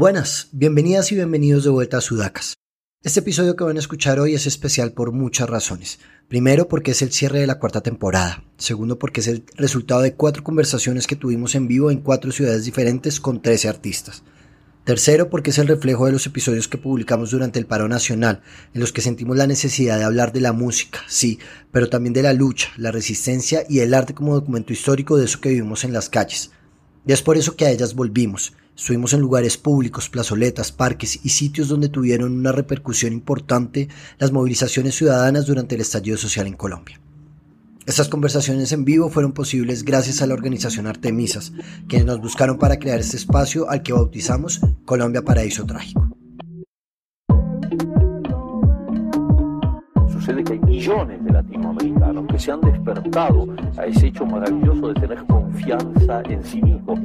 Buenas, bienvenidas y bienvenidos de vuelta a Sudacas. Este episodio que van a escuchar hoy es especial por muchas razones. Primero porque es el cierre de la cuarta temporada. Segundo porque es el resultado de cuatro conversaciones que tuvimos en vivo en cuatro ciudades diferentes con 13 artistas. Tercero, porque es el reflejo de los episodios que publicamos durante el paro nacional, en los que sentimos la necesidad de hablar de la música, sí, pero también de la lucha, la resistencia y el arte como documento histórico de eso que vivimos en las calles. Y es por eso que a ellas volvimos. Estuvimos en lugares públicos, plazoletas, parques y sitios donde tuvieron una repercusión importante las movilizaciones ciudadanas durante el estallido social en Colombia. Estas conversaciones en vivo fueron posibles gracias a la organización Artemisas, quienes nos buscaron para crear este espacio al que bautizamos Colombia Paraíso Trágico. Sucede que hay millones de latinoamericanos que se han despertado a ese hecho maravilloso de tener confianza en sí mismos.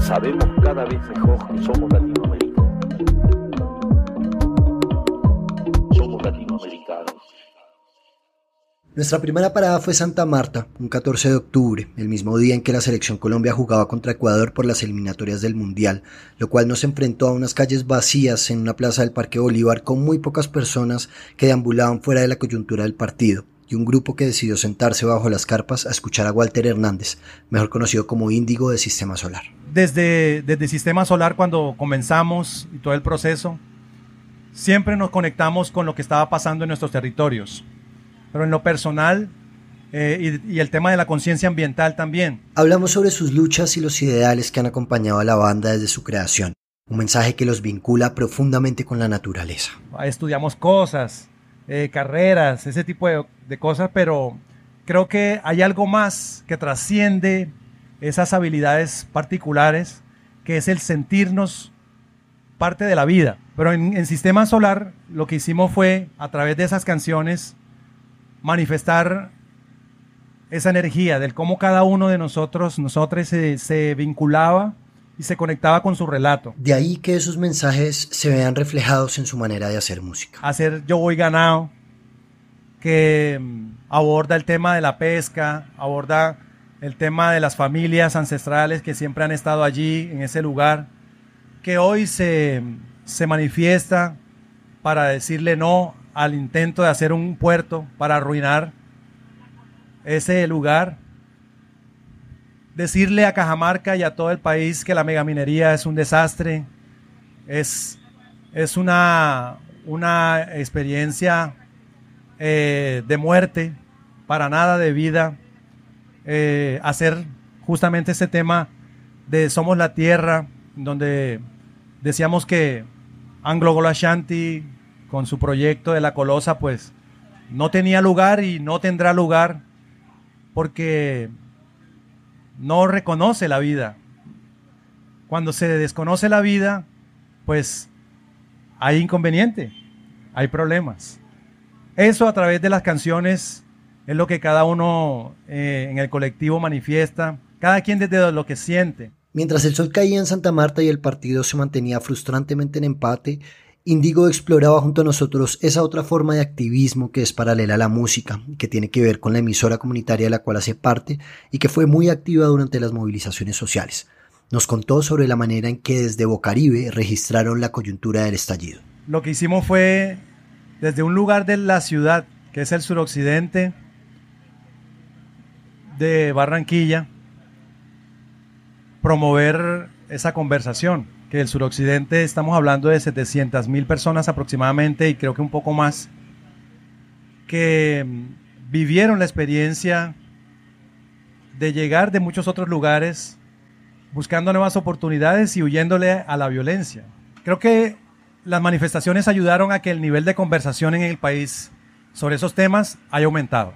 Sabemos cada vez mejor que somos latinoamericanos. Nuestra primera parada fue Santa Marta, un 14 de octubre, el mismo día en que la selección Colombia jugaba contra Ecuador por las eliminatorias del Mundial, lo cual nos enfrentó a unas calles vacías en una plaza del Parque Bolívar con muy pocas personas que deambulaban fuera de la coyuntura del partido y un grupo que decidió sentarse bajo las carpas a escuchar a Walter Hernández, mejor conocido como Índigo de Sistema Solar. Desde, desde Sistema Solar, cuando comenzamos y todo el proceso, siempre nos conectamos con lo que estaba pasando en nuestros territorios pero en lo personal eh, y, el tema de la conciencia ambiental también. Hablamos sobre sus luchas y los ideales que han acompañado a la banda desde su creación, un mensaje que los vincula profundamente con la naturaleza. Estudiamos cosas, eh, carreras, ese tipo de, de cosas, pero creo que hay algo más que trasciende esas habilidades particulares, que es el sentirnos parte de la vida. Pero en, en, Sistema Solar lo que hicimos fue, a través de esas canciones, manifestar esa energía del cómo cada uno de nosotros, nosotros se, vinculaba y se conectaba con su relato. De ahí que esos mensajes se vean reflejados en su manera de hacer música. Hacer Yo Voy Ganado, que mm, aborda el tema de la pesca, aborda el tema de las familias ancestrales que siempre han estado allí, en ese lugar, que hoy se, se manifiesta para decirle no al intento de hacer un puerto para arruinar ese lugar. Decirle a Cajamarca y a todo el país que la megaminería es un desastre, es, es una, una experiencia eh, de muerte, para nada de vida. Eh, hacer justamente ese tema de Somos la Tierra, donde decíamos que Anglo Golashanti con su proyecto de la Colosa, pues no tenía lugar y no tendrá lugar porque no reconoce la vida. Cuando se desconoce la vida, pues hay inconveniente, hay problemas. Eso a través de las canciones es lo que cada uno eh, en el colectivo manifiesta, cada quien desde lo que siente. Mientras el sol caía en Santa Marta y el partido se mantenía frustrantemente en empate, Indigo exploraba junto a nosotros esa otra forma de activismo que es paralela a la música, que tiene que ver con la emisora comunitaria de la cual hace parte y que fue muy activa durante las movilizaciones sociales. Nos contó sobre la manera en que desde Bocaribe registraron la coyuntura del estallido. Lo que hicimos fue desde un lugar de la ciudad, que es el suroccidente de Barranquilla, promover esa conversación que el suroccidente estamos hablando de 700 mil personas aproximadamente y creo que un poco más que mm, vivieron la experiencia de llegar de muchos otros lugares buscando nuevas oportunidades y huyéndole a la violencia. Creo que las manifestaciones ayudaron a que el nivel de conversación en el país sobre esos temas haya aumentado.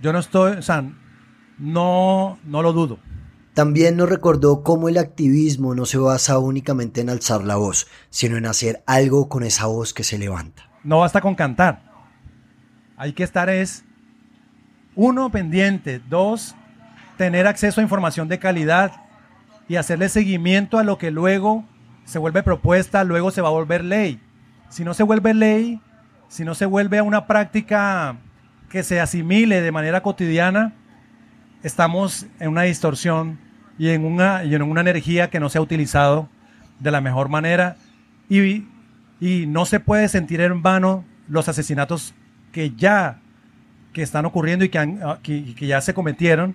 Yo no estoy, o sea, no, no lo dudo. También nos recordó cómo el activismo no se basa únicamente en alzar la voz, sino en hacer algo con esa voz que se levanta. No basta con cantar. Hay que estar es, uno, pendiente, dos, tener acceso a información de calidad y hacerle seguimiento a lo que luego se vuelve propuesta, luego se va a volver ley. Si no se vuelve ley, si no se vuelve a una práctica que se asimile de manera cotidiana, estamos en una distorsión y en una, y en una energía que no se ha utilizado de la mejor manera. Y, y no se puede sentir en vano los asesinatos que ya que están ocurriendo y que, han, que, que ya se cometieron.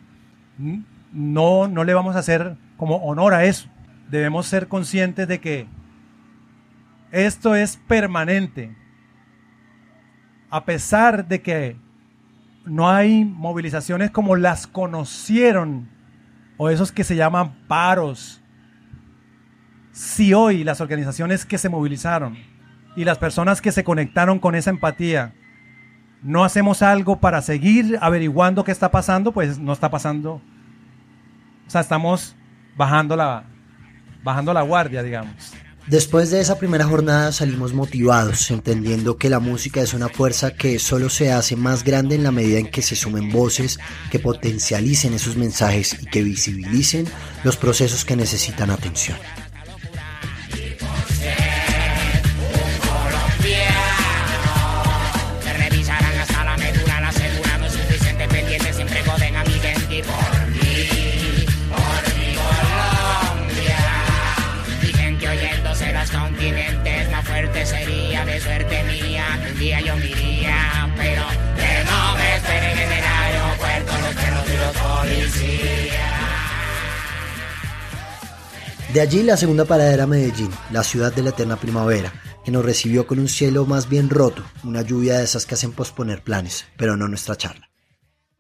No, no le vamos a hacer como honor a eso. Debemos ser conscientes de que esto es permanente. A pesar de que no hay movilizaciones como las conocieron o esos que se llaman paros. Si hoy las organizaciones que se movilizaron y las personas que se conectaron con esa empatía no hacemos algo para seguir averiguando qué está pasando, pues no está pasando. O sea, estamos bajando la, bajando la guardia, digamos. Después de esa primera jornada salimos motivados, entendiendo que la música es una fuerza que solo se hace más grande en la medida en que se sumen voces que potencialicen esos mensajes y que visibilicen los procesos que necesitan atención. Allí la segunda parada era Medellín, la ciudad de la eterna primavera, que nos recibió con un cielo más bien roto, una lluvia de esas que hacen posponer planes, pero no nuestra charla.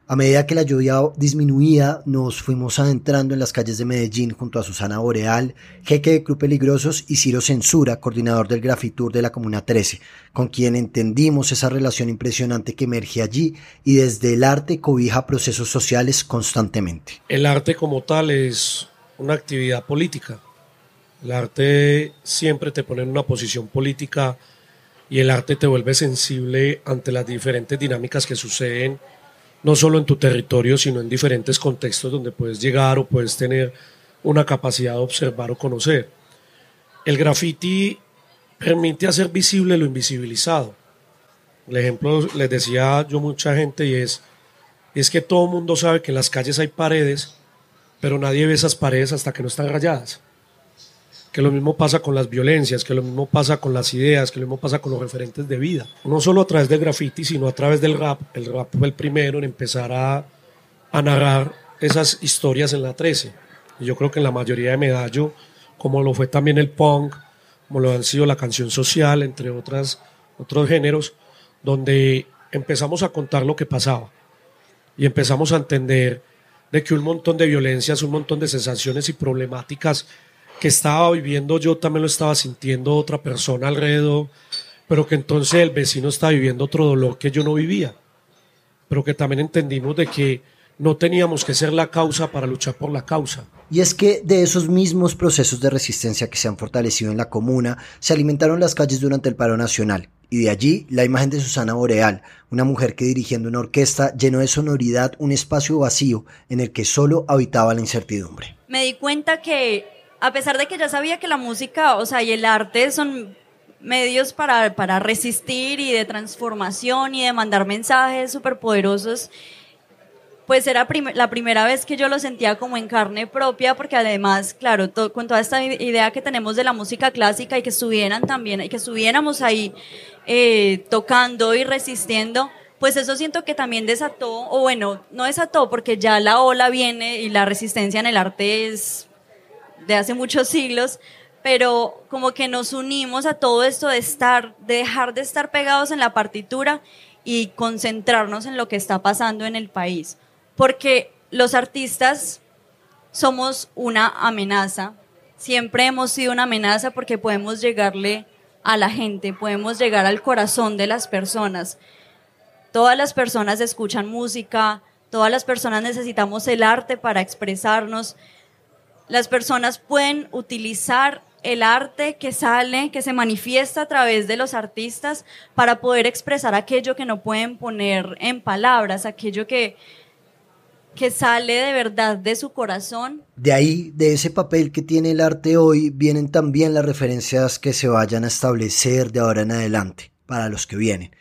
A medida que la lluvia disminuía, nos fuimos adentrando en las calles de Medellín junto a Susana Boreal, jeque de Club Peligrosos y Ciro Censura, coordinador del Grafitur de la Comuna 13, con quien entendimos esa relación impresionante que emerge allí y desde el arte cobija procesos sociales constantemente. El arte como tal es una actividad política. El arte siempre te pone en una posición política y el arte te vuelve sensible ante las diferentes dinámicas que suceden, no solo en tu territorio, sino en diferentes contextos donde puedes llegar o puedes tener una capacidad de observar o conocer. El graffiti permite hacer visible lo invisibilizado. El ejemplo les decía yo mucha gente y es, es que todo el mundo sabe que en las calles hay paredes, pero nadie ve esas paredes hasta que no están rayadas. Que lo mismo pasa con las violencias, que lo mismo pasa con las ideas, que lo mismo pasa con los referentes de vida. No solo a través del graffiti, sino a través del rap. El rap fue el primero en empezar a, a narrar esas historias en la 13. Y yo creo que en la mayoría de Medallo, como lo fue también el punk, como lo han sido la canción social, entre otras, otros géneros, donde empezamos a contar lo que pasaba y empezamos a entender de que un montón de violencias, un montón de sensaciones y problemáticas que estaba viviendo yo también lo estaba sintiendo otra persona alrededor, pero que entonces el vecino estaba viviendo otro dolor que yo no vivía, pero que también entendimos de que no teníamos que ser la causa para luchar por la causa. Y es que de esos mismos procesos de resistencia que se han fortalecido en la comuna, se alimentaron las calles durante el paro nacional, y de allí la imagen de Susana Boreal, una mujer que dirigiendo una orquesta llenó de sonoridad un espacio vacío en el que solo habitaba la incertidumbre. Me di cuenta que a pesar de que ya sabía que la música, o sea, y el arte son medios para, para resistir y de transformación y de mandar mensajes súper poderosos, pues era la primera vez que yo lo sentía como en carne propia, porque además, claro, con toda esta idea que tenemos de la música clásica y que estuvieran también, y que estuviéramos ahí eh, tocando y resistiendo, pues eso siento que también desató, o bueno, no desató porque ya la ola viene y la resistencia en el arte es de hace muchos siglos, pero como que nos unimos a todo esto de estar, de dejar de estar pegados en la partitura y concentrarnos en lo que está pasando en el país porque los artistas somos una amenaza, siempre hemos sido una amenaza porque podemos llegarle a la gente, podemos llegar al corazón de las personas. Todas las personas escuchan música, todas las personas necesitamos el arte para expresarnos. Las personas pueden utilizar el arte que sale, que se manifiesta a través de los artistas para poder expresar aquello que no pueden poner en palabras, aquello que, que sale de verdad de su corazón. De ahí, de ese papel que tiene el arte hoy, vienen también las referencias que se vayan a establecer de ahora en adelante, para los que vienen.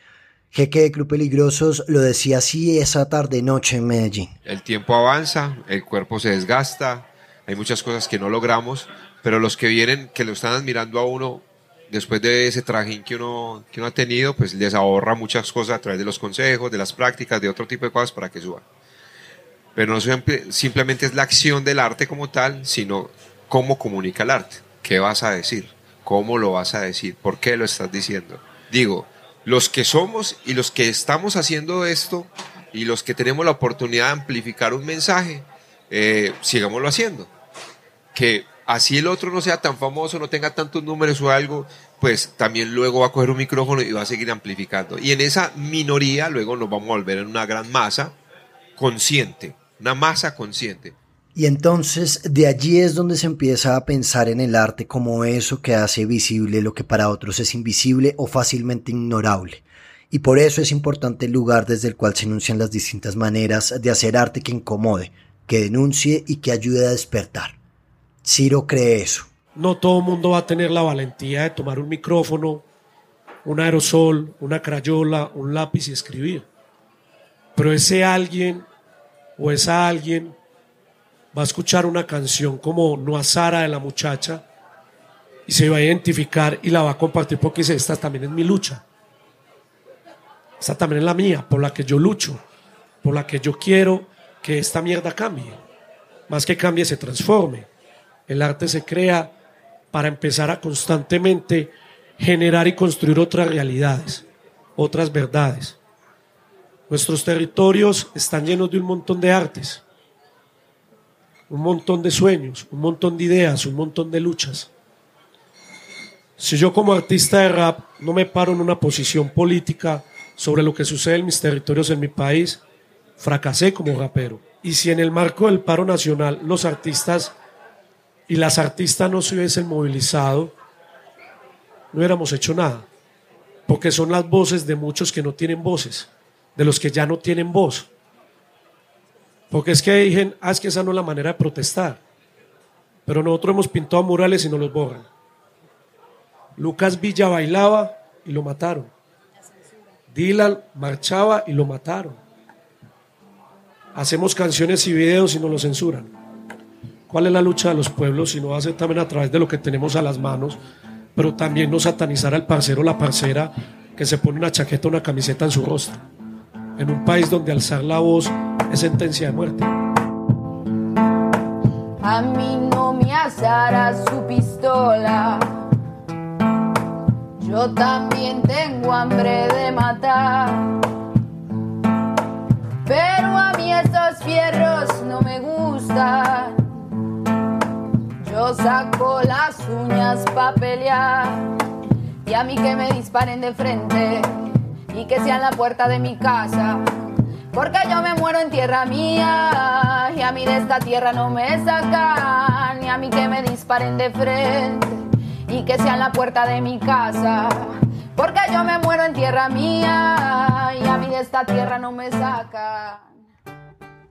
Jeque de Club Peligrosos lo decía así esa tarde-noche en Medellín. El tiempo avanza, el cuerpo se desgasta, hay muchas cosas que no logramos, pero los que vienen, que lo están admirando a uno, después de ese trajín que uno, que uno ha tenido, pues les ahorra muchas cosas a través de los consejos, de las prácticas, de otro tipo de cosas para que suban. Pero no simplemente es la acción del arte como tal, sino cómo comunica el arte. ¿Qué vas a decir? ¿Cómo lo vas a decir? ¿Por qué lo estás diciendo? Digo, los que somos y los que estamos haciendo esto y los que tenemos la oportunidad de amplificar un mensaje, eh, sigámoslo haciendo. Que así el otro no sea tan famoso, no tenga tantos números o algo, pues también luego va a coger un micrófono y va a seguir amplificando. Y en esa minoría luego nos vamos a volver en una gran masa consciente, una masa consciente. Y entonces de allí es donde se empieza a pensar en el arte como eso que hace visible lo que para otros es invisible o fácilmente ignorable. Y por eso es importante el lugar desde el cual se enuncian las distintas maneras de hacer arte que incomode, que denuncie y que ayude a despertar. Ciro cree eso. No todo el mundo va a tener la valentía de tomar un micrófono, un aerosol, una crayola, un lápiz y escribir. Pero ese alguien o esa alguien va a escuchar una canción como No a Sara de la muchacha y se va a identificar y la va a compartir porque dice, esta también es mi lucha. Esta también es la mía, por la que yo lucho, por la que yo quiero que esta mierda cambie. Más que cambie, se transforme. El arte se crea para empezar a constantemente generar y construir otras realidades, otras verdades. Nuestros territorios están llenos de un montón de artes un montón de sueños, un montón de ideas, un montón de luchas. Si yo como artista de rap no me paro en una posición política sobre lo que sucede en mis territorios en mi país, fracasé como rapero. Y si en el marco del paro nacional los artistas y las artistas no se hubiesen movilizado, no hubiéramos hecho nada. Porque son las voces de muchos que no tienen voces, de los que ya no tienen voz. Porque es que dicen, ah, es que esa no es la manera de protestar. Pero nosotros hemos pintado murales y no los borran. Lucas Villa bailaba y lo mataron. Dylan marchaba y lo mataron. Hacemos canciones y videos y no lo censuran. ¿Cuál es la lucha de los pueblos si no va a ser también a través de lo que tenemos a las manos, pero también no satanizar al parcero o la parcera que se pone una chaqueta o una camiseta en su rostro? En un país donde alzar la voz sentencia de muerte. A mí no me asará su pistola. Yo también tengo hambre de matar. Pero a mí esos fierros no me gustan. Yo saco las uñas para pelear. Y a mí que me disparen de frente. Y que sean la puerta de mi casa. Porque yo me muero en tierra mía. Y a mí de esta tierra no me sacan, ni a mí que me disparen de frente. Y que sean la puerta de mi casa. Porque yo me muero en tierra mía. Y a mí de esta tierra no me sacan.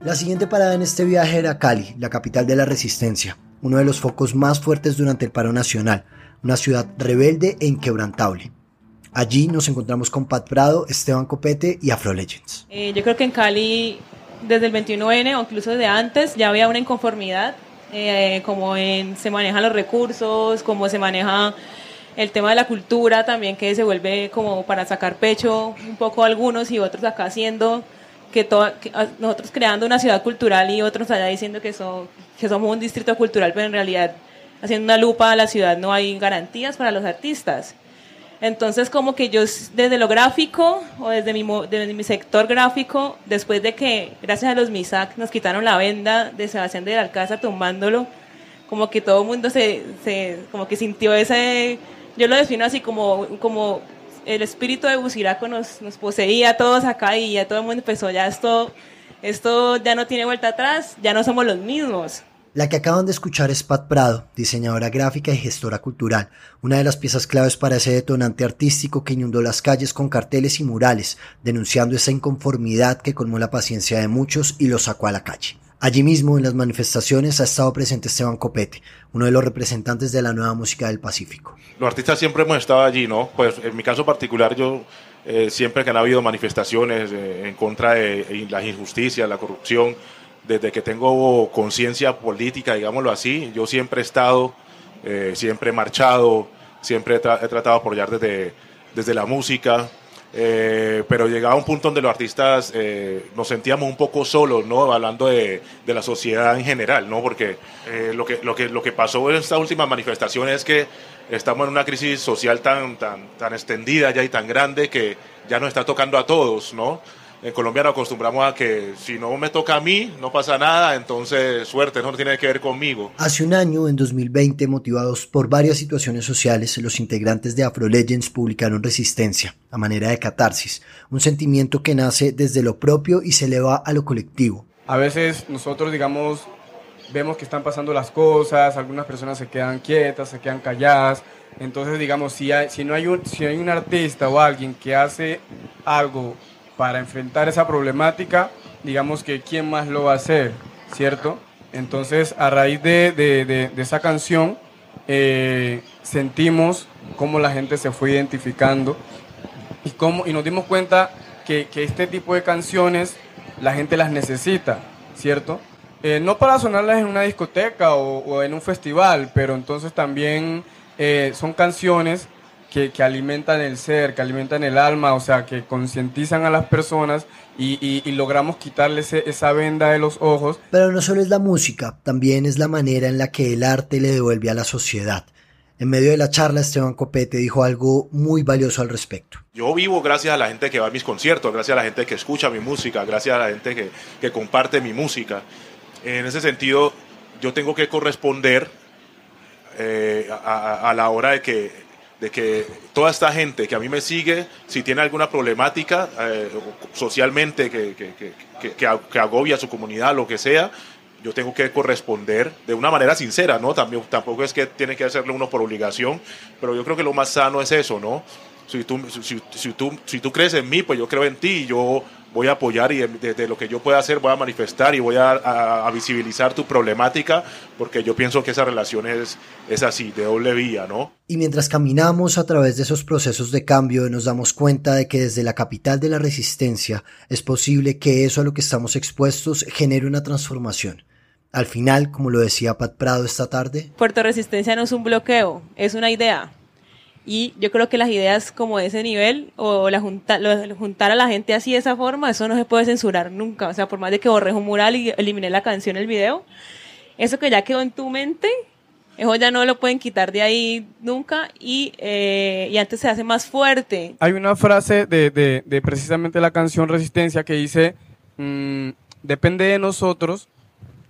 La siguiente parada en este viaje era Cali, la capital de la resistencia, uno de los focos más fuertes durante el paro nacional, una ciudad rebelde e inquebrantable. Allí nos encontramos con Pat Prado, Esteban Copete y Afro Legends. Eh, yo creo que en Cali, desde el 21N o incluso desde antes, ya había una inconformidad, eh, como en se manejan los recursos, cómo se maneja el tema de la cultura también, que se vuelve como para sacar pecho un poco algunos y otros acá haciendo que, ah, nosotros creando una ciudad cultural y otros allá diciendo que, que somos un distrito cultural, pero en realidad haciendo una lupa a la ciudad no hay garantías para los artistas. Entonces, como que yo desde lo gráfico o desde mi, desde mi sector gráfico, después de que, gracias a los MISAC, nos quitaron la venda de Sebastián de la Alcázar tumbándolo, como que todo el mundo se, se, como que sintió ese, yo lo defino así como, como el espíritu de Buciraco nos, poseía a todos acá y ya todo el mundo empezó, ya esto, esto ya no tiene vuelta atrás, ya no somos los mismos. La que acaban de escuchar es Pat Prado, diseñadora gráfica y gestora cultural, una de las piezas claves para ese detonante artístico que inundó las calles con carteles y murales, denunciando esa inconformidad que colmó la paciencia de muchos y los sacó a la calle. Allí mismo, en las manifestaciones, ha estado presente Esteban Copete, uno de los representantes de la nueva música del Pacífico. Los artistas siempre hemos estado allí, ¿no? Pues en mi caso particular, yo eh, siempre que han habido manifestaciones eh, en contra de, de la injusticia, la corrupción, desde que tengo conciencia política, digámoslo así. Yo siempre he estado, eh, siempre he marchado, siempre he tratado de apoyar desde, desde la música. Eh, pero llegaba un punto donde los artistas eh, nos sentíamos un poco solos, ¿no? Hablando de, de la sociedad en general, ¿no? Porque eh, lo, que, lo, que, lo que pasó en esta última manifestación es que estamos en una crisis social tan, tan, tan extendida ya y tan grande que ya nos está tocando a todos, ¿no? En Colombia nos acostumbramos a que si no me toca a mí, no pasa nada, entonces suerte, no tiene que ver conmigo. Hace un año, en 2020, motivados por varias situaciones sociales, los integrantes de Afro Legends publicaron Resistencia, a manera de catarsis, un sentimiento que nace desde lo propio y se eleva a lo colectivo. A veces nosotros, digamos, vemos que están pasando las cosas, algunas personas se quedan quietas, se quedan calladas. Entonces, digamos, si, hay- si, no hay un, si hay un artista o alguien que hace algo para enfrentar esa problemática, digamos que quién más lo va a hacer, ¿cierto? Entonces, a raíz de, de- de- de esa canción, eh, sentimos cómo la gente se fue identificando y, cómo, y nos dimos cuenta que, que este tipo de canciones la gente las necesita, ¿cierto? Eh, no para sonarlas en una discoteca o, o en un festival, pero entonces también eh, son canciones que, que alimentan el ser, que alimentan el alma, o sea, que concientizan a las personas y, y- y logramos quitarles esa venda de los ojos Pero no solo es la música, también es la manera en la que el arte le devuelve a la sociedad. En medio de la charla, Esteban Copete dijo algo muy valioso al respecto. Yo vivo gracias a la gente que va a mis conciertos, gracias a la gente que escucha mi música, gracias a la gente que, que comparte mi música. En ese sentido, yo tengo que corresponder eh, a, a- a la hora de que, de que toda esta gente que a mí me sigue, si tiene alguna problemática eh, socialmente que, que, que, que- agobia a su comunidad, lo que sea, yo tengo que corresponder de una manera sincera, ¿no? También, tampoco es que tiene que hacerlo uno por obligación, pero yo creo que lo más sano es eso, ¿no? Si tú, si, si tú, si tú crees en mí, pues yo creo en ti y yo voy a apoyar y desde lo que yo pueda hacer voy a manifestar y voy a, a- a visibilizar tu problemática porque yo pienso que esa relación es, es así, de doble vía, ¿no? Y mientras caminamos a través de esos procesos de cambio, nos damos cuenta de que desde la capital de la resistencia es posible que eso a lo que estamos expuestos genere una transformación. Al final, como lo decía Pat Prado esta tarde, Puerto Resistencia no es un bloqueo, es una idea. Y yo creo que las ideas como de ese nivel, o la junta, lo- juntar a la gente así de esa forma, eso no se puede censurar nunca. O sea, por más de que borres un mural y elimines la canción, el video, eso que ya quedó en tu mente, eso ya no lo pueden quitar de ahí nunca y, eh, y antes se hace más fuerte. Hay una frase de, de- de precisamente la canción Resistencia que dice, mm, depende de nosotros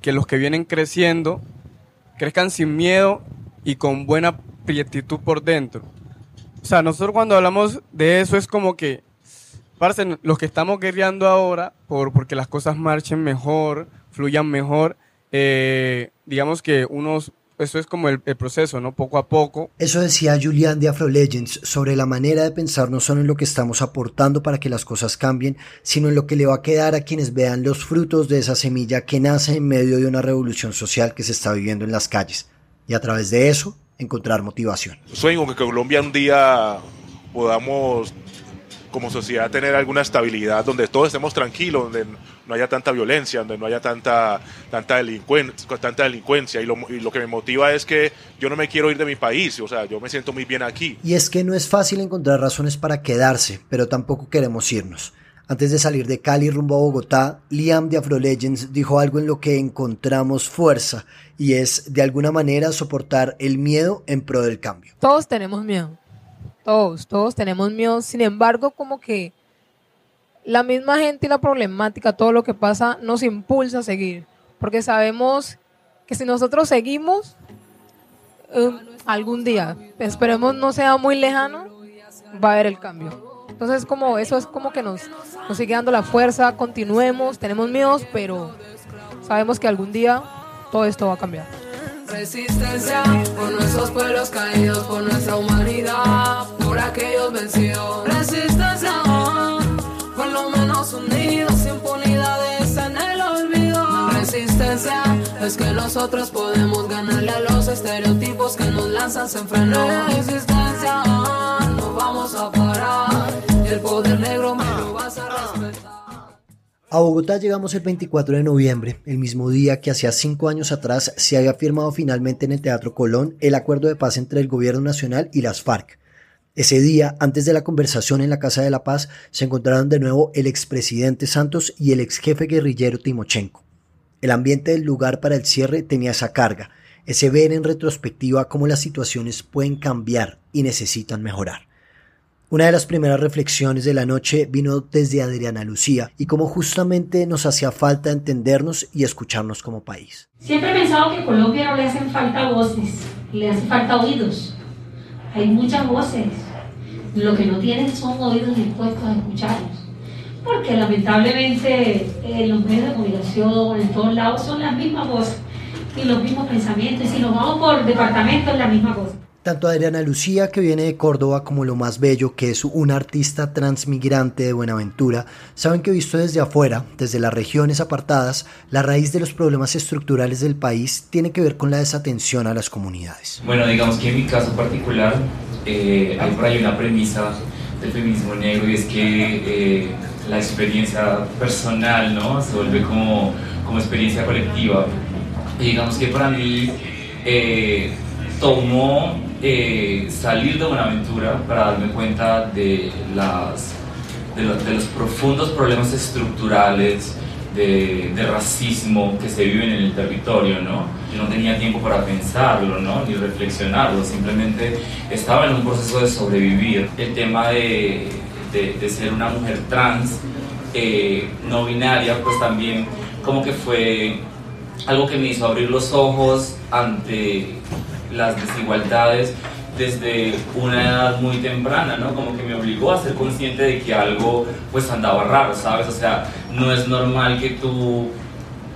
que los que vienen creciendo crezcan sin miedo y con buena prietitud por dentro. O sea, nosotros cuando hablamos de eso es como que, parce, los que estamos guerreando ahora por porque las cosas marchen mejor, fluyan mejor, eh, digamos que unos, eso es como el, el proceso, ¿no? Poco a poco, eso decía Julian de Afro Legends sobre la manera de pensar no solo en lo que estamos aportando para que las cosas cambien, sino en lo que le va a quedar a quienes vean los frutos de esa semilla que nace en medio de una revolución social que se está viviendo en las calles. Y a través de eso, encontrar motivación. Sueño que Colombia un día podamos como sociedad tener alguna estabilidad, donde todos estemos tranquilos, donde no haya tanta violencia, donde no haya tanta, tanta, delincuencia, tanta delincuencia. Y lo, y lo que me motiva es que yo no me quiero ir de mi país, o sea, yo me siento muy bien aquí. Y es que no es fácil encontrar razones para quedarse, pero tampoco queremos irnos. Antes de salir de Cali rumbo a Bogotá, Liam de Afro Legends dijo algo en lo que encontramos fuerza, y es de alguna manera soportar el miedo en pro del cambio. Todos tenemos miedo. Todos, todos tenemos miedo. Sin embargo, como que la misma gente y la problemática, todo lo que pasa, nos impulsa a seguir. Porque sabemos que si nosotros seguimos, eh, algún día, esperemos no sea muy lejano, va a haber el cambio. Entonces, como eso es como que nos, nos sigue dando la fuerza, continuemos, tenemos miedos, pero sabemos que algún día todo esto va a cambiar. Resistencia por nuestros pueblos caídos, por nuestra humanidad, por aquellos vencidos. Resistencia, por lo menos unidos, impunidades en el olvido. Resistencia es que nosotros podemos ganarle a los estereotipos que nos lanzan sin freno. Resistencia, no vamos a parar. El poder negro me lo vas a respetar. A Bogotá llegamos el 24 de noviembre, el mismo día que hacía cinco años atrás se había firmado finalmente en el Teatro Colón el acuerdo de paz entre el Gobierno Nacional y las FARC. Ese día, antes de la conversación en la Casa de la Paz, se encontraron de nuevo el expresidente Santos y el ex jefe guerrillero Timochenko. El ambiente del lugar para el cierre tenía esa carga, ese ver en retrospectiva cómo las situaciones pueden cambiar y necesitan mejorar. Una de las primeras reflexiones de la noche vino desde Adriana Lucía y cómo justamente nos hacía falta entendernos y escucharnos como país. Siempre he pensado que a Colombia no le hacen falta voces, le hacen falta oídos. Hay muchas voces. Lo que no tienen son oídos dispuestos a escucharlos. Porque lamentablemente en los medios de comunicación, en todos lados, son las mismas voces y los mismos pensamientos. Y si nos vamos por departamento, es la misma cosa. Tanto Adriana Lucía, que viene de Córdoba, como lo más bello, que es una artista transmigrante de Buenaventura, saben que visto desde afuera, desde las regiones apartadas, la raíz de los problemas estructurales del país tiene que ver con la desatención a las comunidades. Bueno, digamos que en mi caso particular eh, hay por ahí una premisa del feminismo negro y es que eh, la experiencia personal ¿no? se vuelve como, como experiencia colectiva. Y digamos que para mí eh, tomó eh, salir de Buenaventura para darme cuenta de, las, de, los, profundos problemas estructurales de, racismo que se viven en el territorio, ¿no? Yo no tenía tiempo para pensarlo, ¿no? Ni reflexionarlo, simplemente estaba en un proceso de sobrevivir. El tema de, de ser una mujer trans, eh, no binaria, pues también como que fue algo que me hizo abrir los ojos ante las desigualdades desde una edad muy temprana, ¿no? Como que me obligó a ser consciente de que algo pues andaba raro, ¿sabes? O sea, no es normal que tú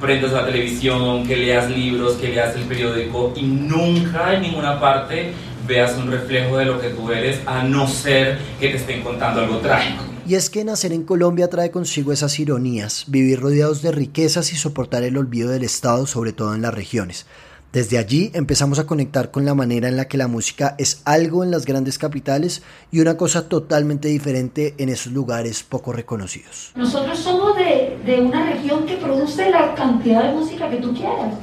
prendas la televisión, que leas libros, que leas el periódico y nunca en ninguna parte veas un reflejo de lo que tú eres, a no ser que te estén contando algo trágico. Y es que nacer en Colombia trae consigo esas ironías, vivir rodeados de riquezas y soportar el olvido del Estado, sobre todo en las regiones. Desde allí empezamos a conectar con la manera en la que la música es algo en las grandes capitales y una cosa totalmente diferente en esos lugares poco reconocidos. Nosotros somos de, una región que produce la cantidad de música que tú quieras.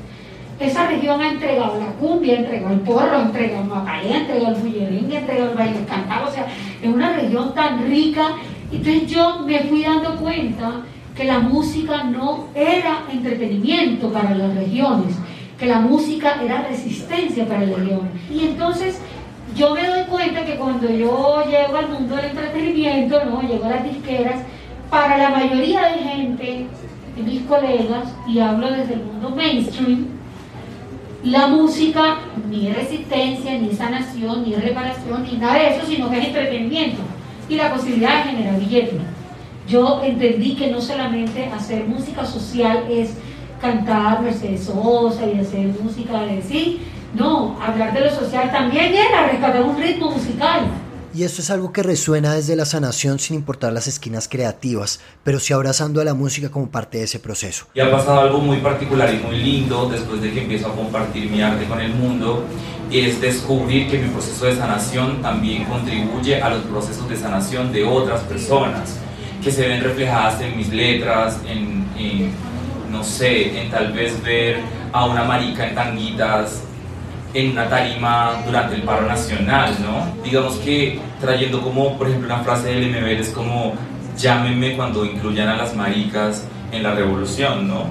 Esa región ha entregado la cumbia, ha entregado el porro, ha entregado el mapalé, ha entregado el bullerengue, ha entregado el baile cantado. O sea, es una región tan rica. Entonces yo me fui dando cuenta que la música no era entretenimiento para las regiones que la música era resistencia para el león. Y entonces yo me doy cuenta que cuando yo llego al mundo del entretenimiento, ¿no? llego a las disqueras, para la mayoría de gente, de mis colegas, y hablo desde el mundo mainstream, la música ni es resistencia, ni sanación, ni reparación, ni nada de eso, sino que es entretenimiento y la posibilidad de generar billetes. Yo entendí que no solamente hacer música social es cantar Mercedes Sosa y hacer música de sí. No, hablar de lo social también era rescatar un ritmo musical. Y esto es algo que resuena desde la sanación sin importar las esquinas creativas, pero sí abrazando a la música como parte de ese proceso. Y ha pasado algo muy particular y muy lindo después de que empiezo a compartir mi arte con el mundo, es descubrir que mi proceso de sanación también contribuye a los procesos de sanación de otras personas, que se ven reflejadas en mis letras, en, en no sé, en tal vez ver a una marica en tanguitas en una tarima durante el paro nacional, ¿no? Digamos que trayendo como, por ejemplo, una frase del MBL es como, llámenme cuando incluyan a las maricas en la revolución, ¿no?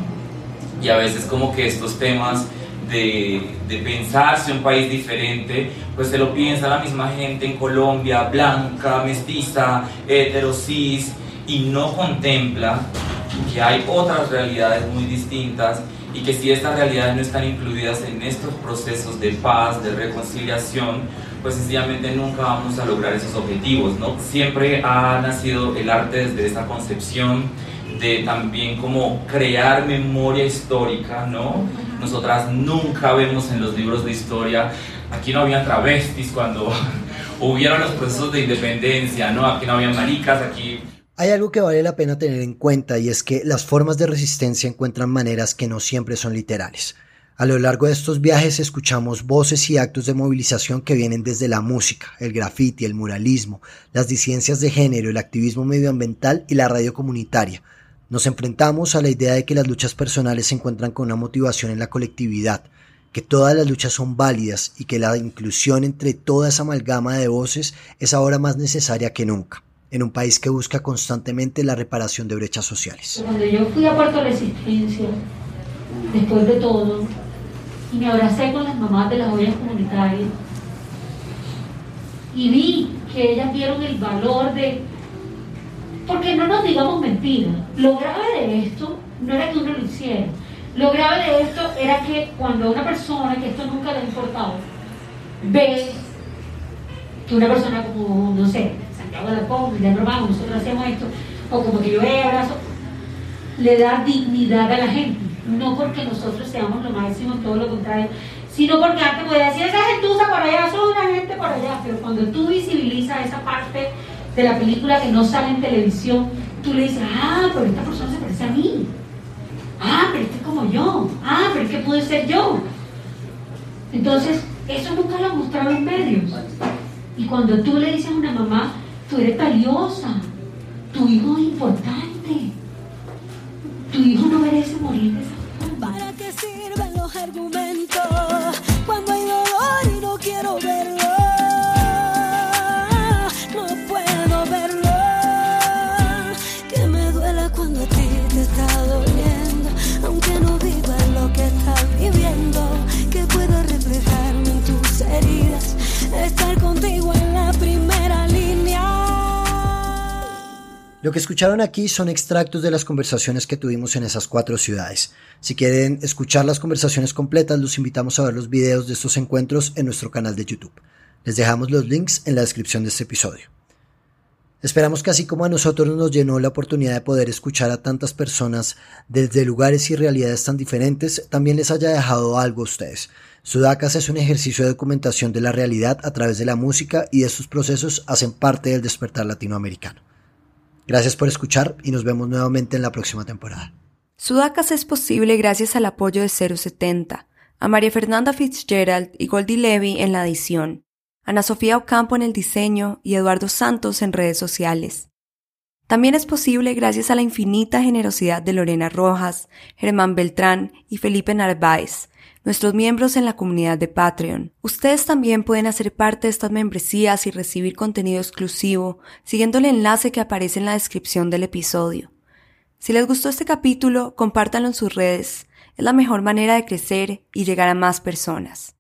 Y a veces como que estos temas de, de pensarse un país diferente, pues se lo piensa la misma gente en Colombia, blanca, mestiza, heterosis, y no contempla que hay otras realidades muy distintas y que si estas realidades no están incluidas en estos procesos de paz, de reconciliación, pues sencillamente nunca vamos a lograr esos objetivos, ¿no? Siempre ha nacido el arte desde esa concepción de también como crear memoria histórica, ¿no? Nosotras nunca vemos en los libros de historia, aquí no había travestis cuando hubieron los procesos de independencia, ¿no? Aquí no había maricas, aquí hay algo que vale la pena tener en cuenta y es que las formas de resistencia encuentran maneras que no siempre son literales. A lo largo de estos viajes escuchamos voces y actos de movilización que vienen desde la música, el graffiti, el muralismo, las disidencias de género, el activismo medioambiental y la radio comunitaria, Nos enfrentamos a la idea de que las luchas personales se encuentran con una motivación en la colectividad, que todas las luchas son válidas y que la inclusión entre toda esa amalgama de voces es ahora más necesaria que nunca, en un país que busca constantemente la reparación de brechas sociales. Cuando yo fui a Puerto Resistencia, después de todo, y me abracé con las mamás de las ollas comunitarias, y vi que ellas vieron el valor de... Porque no nos digamos mentiras, lo grave de esto no era que uno lo hiciera, lo grave de esto era que cuando una persona, que esto nunca le ha importado, ve que una persona como, no sé, Santiago de la Romano, nosotros hacemos esto, o como que yo abrazo, le da dignidad a la gente. No porque nosotros seamos lo máximo, todo lo contrario, sino porque antes podía decir, esa gentuza por allá, son una gente por allá, pero cuando tú visibilizas esa parte de la película que no sale en televisión, tú le dices, ah, pero esta persona se parece a mí. Ah, pero este es como yo. Ah, pero es que pude ser yo. Entonces, eso nunca lo han mostrado los medios. Y cuando tú le dices a una mamá, tú eres valiosa, tu hijo es importante, tu hijo no merece morir de Lo que escucharon aquí son extractos de las conversaciones que tuvimos en esas cuatro ciudades. Si quieren escuchar las conversaciones completas, los invitamos a ver los videos de estos encuentros en nuestro canal de YouTube. Les dejamos los links en la descripción de este episodio. Esperamos que así como a nosotros nos llenó la oportunidad de poder escuchar a tantas personas desde lugares y realidades tan diferentes, también les haya dejado algo a ustedes. Sudacas es un ejercicio de documentación de la realidad a través de la música y estos procesos hacen parte del despertar latinoamericano. Gracias por escuchar y nos vemos nuevamente en la próxima temporada. Sudacas es posible gracias al apoyo de 070, a María Fernanda Fitzgerald y Goldie Levy en la edición, Ana Sofía Ocampo en el diseño y Eduardo Santos en redes sociales. También es posible gracias a la infinita generosidad de Lorena Rojas, Germán Beltrán y Felipe Narváez, nuestros miembros en la comunidad de Patreon. Ustedes también pueden hacer parte de estas membresías y recibir contenido exclusivo siguiendo el enlace que aparece en la descripción del episodio. Si les gustó este capítulo, compártanlo en sus redes. Es la mejor manera de crecer y llegar a más personas.